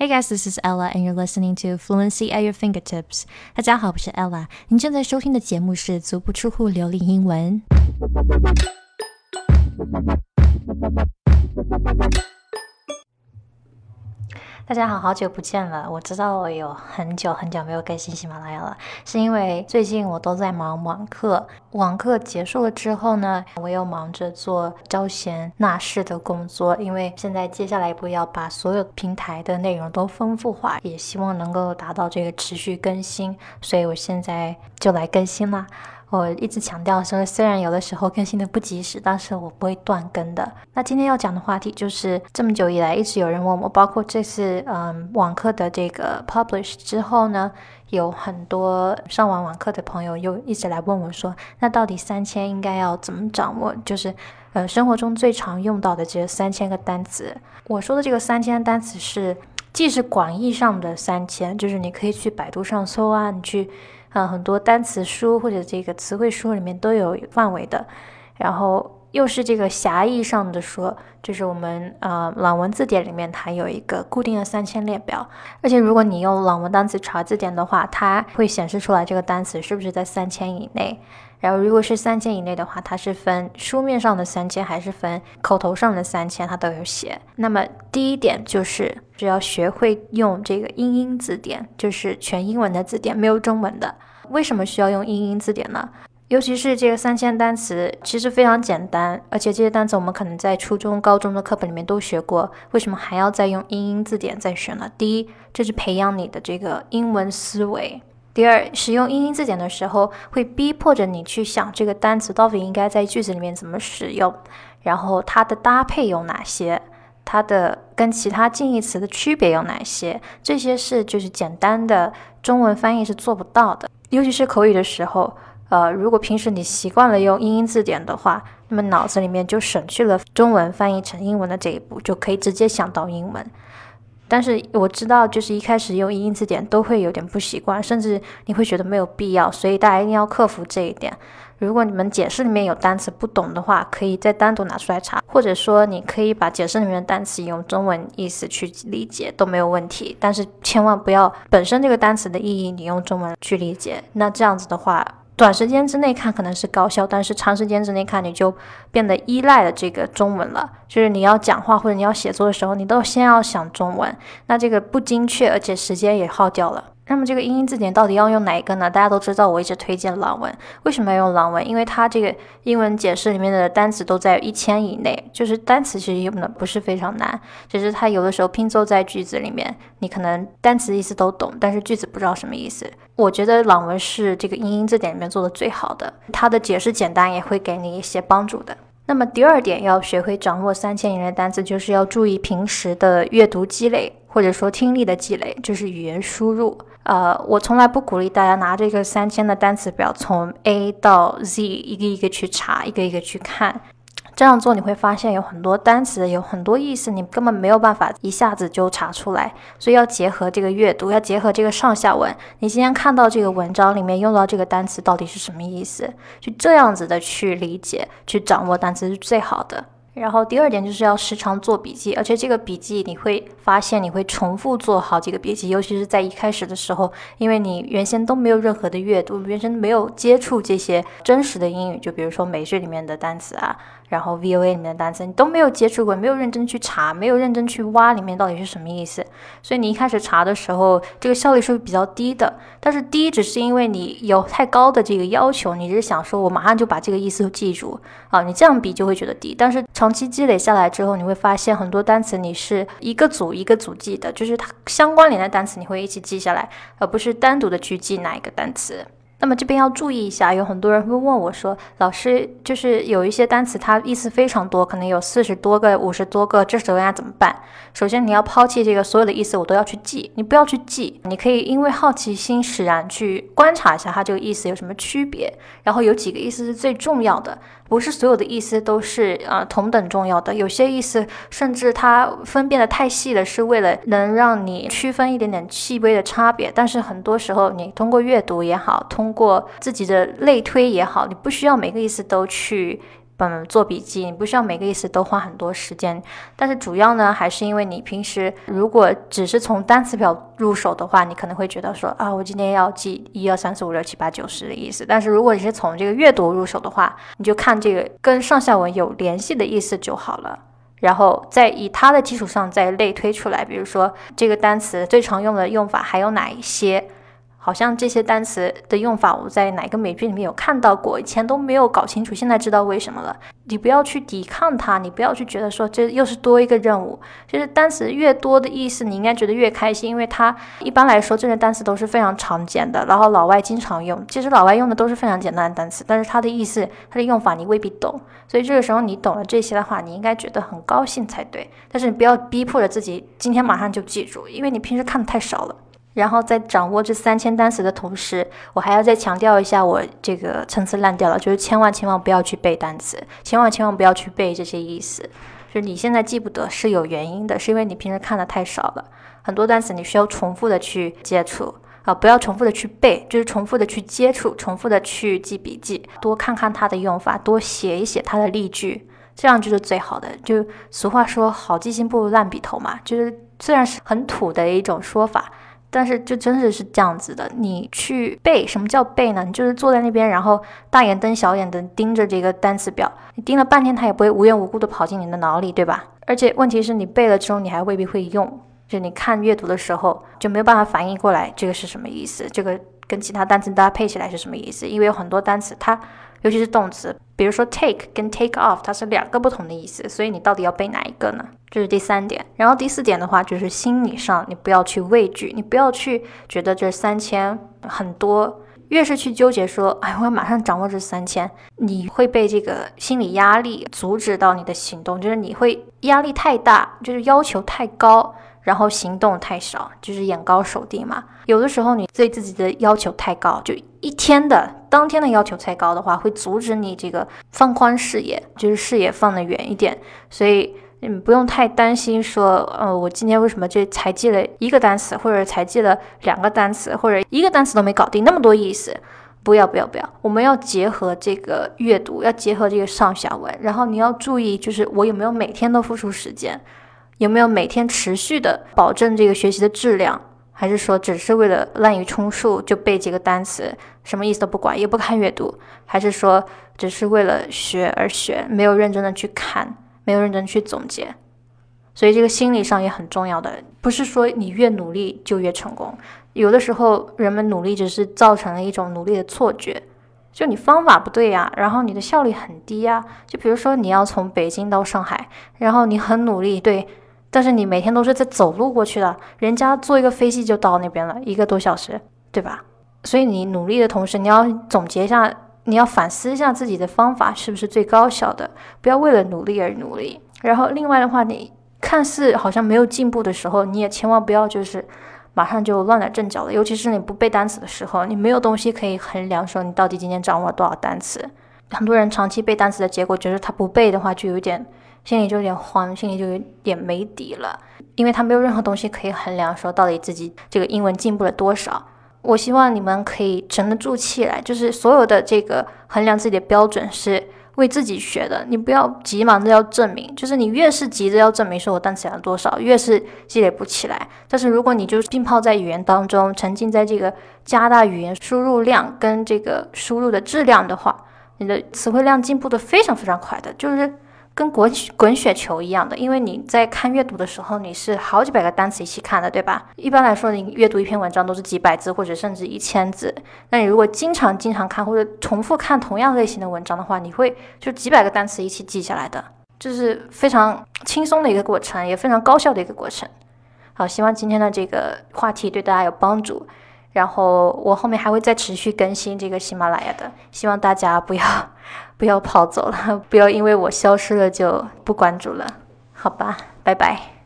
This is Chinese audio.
Hey guys, this is Ella, and you're listening to Fluency at Your Fingertips. 大家好，我是 Ella。您正在收听的节目是足不出户流利英文。 大家好，好久不见了。我知道我有很久很久没有更新喜马拉雅了，是因为最近我都在忙网课。网课结束了之后呢，我又忙着做招贤纳士的工作。因为现在接下来一步要把所有平台的内容都丰富化，也希望能够达到这个持续更新，所以我现在就来更新啦。我一直强调说，虽然有的时候更新的不及时，但是我不会断更的。那今天要讲的话题就是这么久以来一直有人问我，包括这次嗯网课的这个 publish 之后呢，有很多上完网课的朋友又一直来问我说，那到底三千应该要怎么掌握？就是呃生活中最常用到的这三千个单词。我说的这个三千单词是既是广义上的三千，就是你可以去百度上搜啊，你去。嗯，很多单词书或者这个词汇书里面都有范围的，然后又是这个狭义上的说，就是我们呃朗文字典里面它有一个固定的三千列表，而且如果你用朗文单词查字典的话，它会显示出来这个单词是不是在三千以内。然后，如果是三千以内的话，它是分书面上的三千，还是分口头上的三千，它都有写。那么第一点就是，只要学会用这个英英字典，就是全英文的字典，没有中文的。为什么需要用英英字典呢？尤其是这个三千单词，其实非常简单，而且这些单词我们可能在初中、高中的课本里面都学过。为什么还要再用英英字典再学呢？第一，这是培养你的这个英文思维。第二，使用英英字典的时候，会逼迫着你去想这个单词到底应该在句子里面怎么使用，然后它的搭配有哪些，它的跟其他近义词的区别有哪些，这些是就是简单的中文翻译是做不到的，尤其是口语的时候，呃，如果平时你习惯了用英英字典的话，那么脑子里面就省去了中文翻译成英文的这一步，就可以直接想到英文。但是我知道，就是一开始用英英字典都会有点不习惯，甚至你会觉得没有必要，所以大家一定要克服这一点。如果你们解释里面有单词不懂的话，可以再单独拿出来查，或者说你可以把解释里面的单词用中文意思去理解都没有问题。但是千万不要本身这个单词的意义你用中文去理解，那这样子的话。短时间之内看可能是高效，但是长时间之内看你就变得依赖了这个中文了。就是你要讲话或者你要写作的时候，你都先要想中文，那这个不精确，而且时间也耗掉了。那么这个英英字典到底要用哪一个呢？大家都知道，我一直推荐朗文。为什么要用朗文？因为它这个英文解释里面的单词都在一千以内，就是单词其实用的不是非常难，只是它有的时候拼凑在句子里面，你可能单词意思都懂，但是句子不知道什么意思。我觉得朗文是这个英英字典里面做的最好的，它的解释简单，也会给你一些帮助的。那么第二点，要学会掌握三千以内的单词，就是要注意平时的阅读积累，或者说听力的积累，就是语言输入。呃，我从来不鼓励大家拿这个三千的单词表从 A 到 Z 一个一个去查，一个一个去看。这样做你会发现有很多单词有很多意思，你根本没有办法一下子就查出来。所以要结合这个阅读，要结合这个上下文。你今天看到这个文章里面用到这个单词到底是什么意思？就这样子的去理解、去掌握单词是最好的。然后第二点就是要时常做笔记，而且这个笔记你会发现你会重复做好几个笔记，尤其是在一开始的时候，因为你原先都没有任何的阅读，原先没有接触这些真实的英语，就比如说美剧里面的单词啊。然后 VOA 里面的单词你都没有接触过，没有认真去查，没有认真去挖里面到底是什么意思，所以你一开始查的时候，这个效率是比较低的。但是低只是因为你有太高的这个要求，你是想说我马上就把这个意思记住啊，你这样比就会觉得低。但是长期积累下来之后，你会发现很多单词你是一个组一个组记的，就是它相关联的单词你会一起记下来，而不是单独的去记哪一个单词。那么这边要注意一下，有很多人会问我说：“老师，就是有一些单词它意思非常多，可能有四十多个、五十多个，这时候该怎么办？”首先你要抛弃这个所有的意思，我都要去记，你不要去记，你可以因为好奇心使然去观察一下它这个意思有什么区别，然后有几个意思是最重要的。不是所有的意思都是呃同等重要的，有些意思甚至它分辨的太细了，是为了能让你区分一点点细微的差别。但是很多时候，你通过阅读也好，通通过自己的类推也好，你不需要每个意思都去嗯，做笔记，你不需要每个意思都花很多时间，但是主要呢，还是因为你平时如果只是从单词表入手的话，你可能会觉得说啊，我今天要记一二三四五六七八九十的意思。但是如果你是从这个阅读入手的话，你就看这个跟上下文有联系的意思就好了，然后再以它的基础上再类推出来，比如说这个单词最常用的用法还有哪一些。好像这些单词的用法，我在哪个美剧里面有看到过，以前都没有搞清楚，现在知道为什么了。你不要去抵抗它，你不要去觉得说这又是多一个任务。就是单词越多的意思，你应该觉得越开心，因为它一般来说这些单词都是非常常见的，然后老外经常用。其实老外用的都是非常简单的单词，但是它的意思、它的用法你未必懂。所以这个时候你懂了这些的话，你应该觉得很高兴才对。但是你不要逼迫着自己今天马上就记住，因为你平时看的太少了。然后在掌握这三千单词的同时，我还要再强调一下，我这个层次烂掉了，就是千万千万不要去背单词，千万千万不要去背这些意思。就是你现在记不得是有原因的，是因为你平时看的太少了。很多单词你需要重复的去接触啊，不要重复的去背，就是重复的去接触，重复的去记笔记，多看看它的用法，多写一写它的例句，这样就是最好的。就俗话说，好记性不如烂笔头嘛，就是虽然是很土的一种说法。但是就真的是这样子的，你去背，什么叫背呢？你就是坐在那边，然后大眼瞪小眼的盯着这个单词表，你盯了半天，它也不会无缘无故的跑进你的脑里，对吧？而且问题是你背了之后，你还未必会用，就你看阅读的时候就没有办法反应过来这个是什么意思，这个跟其他单词搭配起来是什么意思？因为有很多单词它。尤其是动词，比如说 take 跟 take off，它是两个不同的意思，所以你到底要背哪一个呢？这是第三点。然后第四点的话，就是心理上你不要去畏惧，你不要去觉得这三千很多，越是去纠结说，哎，我要马上掌握这三千，你会被这个心理压力阻止到你的行动，就是你会压力太大，就是要求太高。然后行动太少，就是眼高手低嘛。有的时候你对自己的要求太高，就一天的当天的要求太高的话，会阻止你这个放宽视野，就是视野放得远一点。所以你不用太担心说，呃，我今天为什么这才记了一个单词，或者才记了两个单词，或者一个单词都没搞定，那么多意思。不要不要不要，我们要结合这个阅读，要结合这个上下文，然后你要注意，就是我有没有每天都付出时间。有没有每天持续的保证这个学习的质量，还是说只是为了滥竽充数就背几个单词，什么意思都不管，也不看阅读，还是说只是为了学而学，没有认真的去看，没有认真去总结？所以这个心理上也很重要的，不是说你越努力就越成功，有的时候人们努力只是造成了一种努力的错觉，就你方法不对呀，然后你的效率很低呀。就比如说你要从北京到上海，然后你很努力，对。但是你每天都是在走路过去的，人家坐一个飞机就到那边了，一个多小时，对吧？所以你努力的同时，你要总结一下，你要反思一下自己的方法是不是最高效的，不要为了努力而努力。然后另外的话，你看似好像没有进步的时候，你也千万不要就是马上就乱了阵脚了。尤其是你不背单词的时候，你没有东西可以衡量说你到底今天掌握了多少单词。很多人长期背单词的结果，就是他不背的话就有点。心里就有点慌，心里就有点没底了，因为他没有任何东西可以衡量，说到底自己这个英文进步了多少。我希望你们可以沉得住气来，就是所有的这个衡量自己的标准是为自己学的，你不要急忙的要证明，就是你越是急着要证明说我单词了多少，越是积累不起来。但是如果你就是浸泡在语言当中，沉浸在这个加大语言输入量跟这个输入的质量的话，你的词汇量进步的非常非常快的，就是。跟滚滚雪球一样的，因为你在看阅读的时候，你是好几百个单词一起看的，对吧？一般来说，你阅读一篇文章都是几百字或者甚至一千字。那你如果经常经常看或者重复看同样类型的文章的话，你会就几百个单词一起记下来的，这是非常轻松的一个过程，也非常高效的一个过程。好，希望今天的这个话题对大家有帮助。然后我后面还会再持续更新这个喜马拉雅的，希望大家不要不要跑走了，不要因为我消失了就不关注了，好吧，拜拜。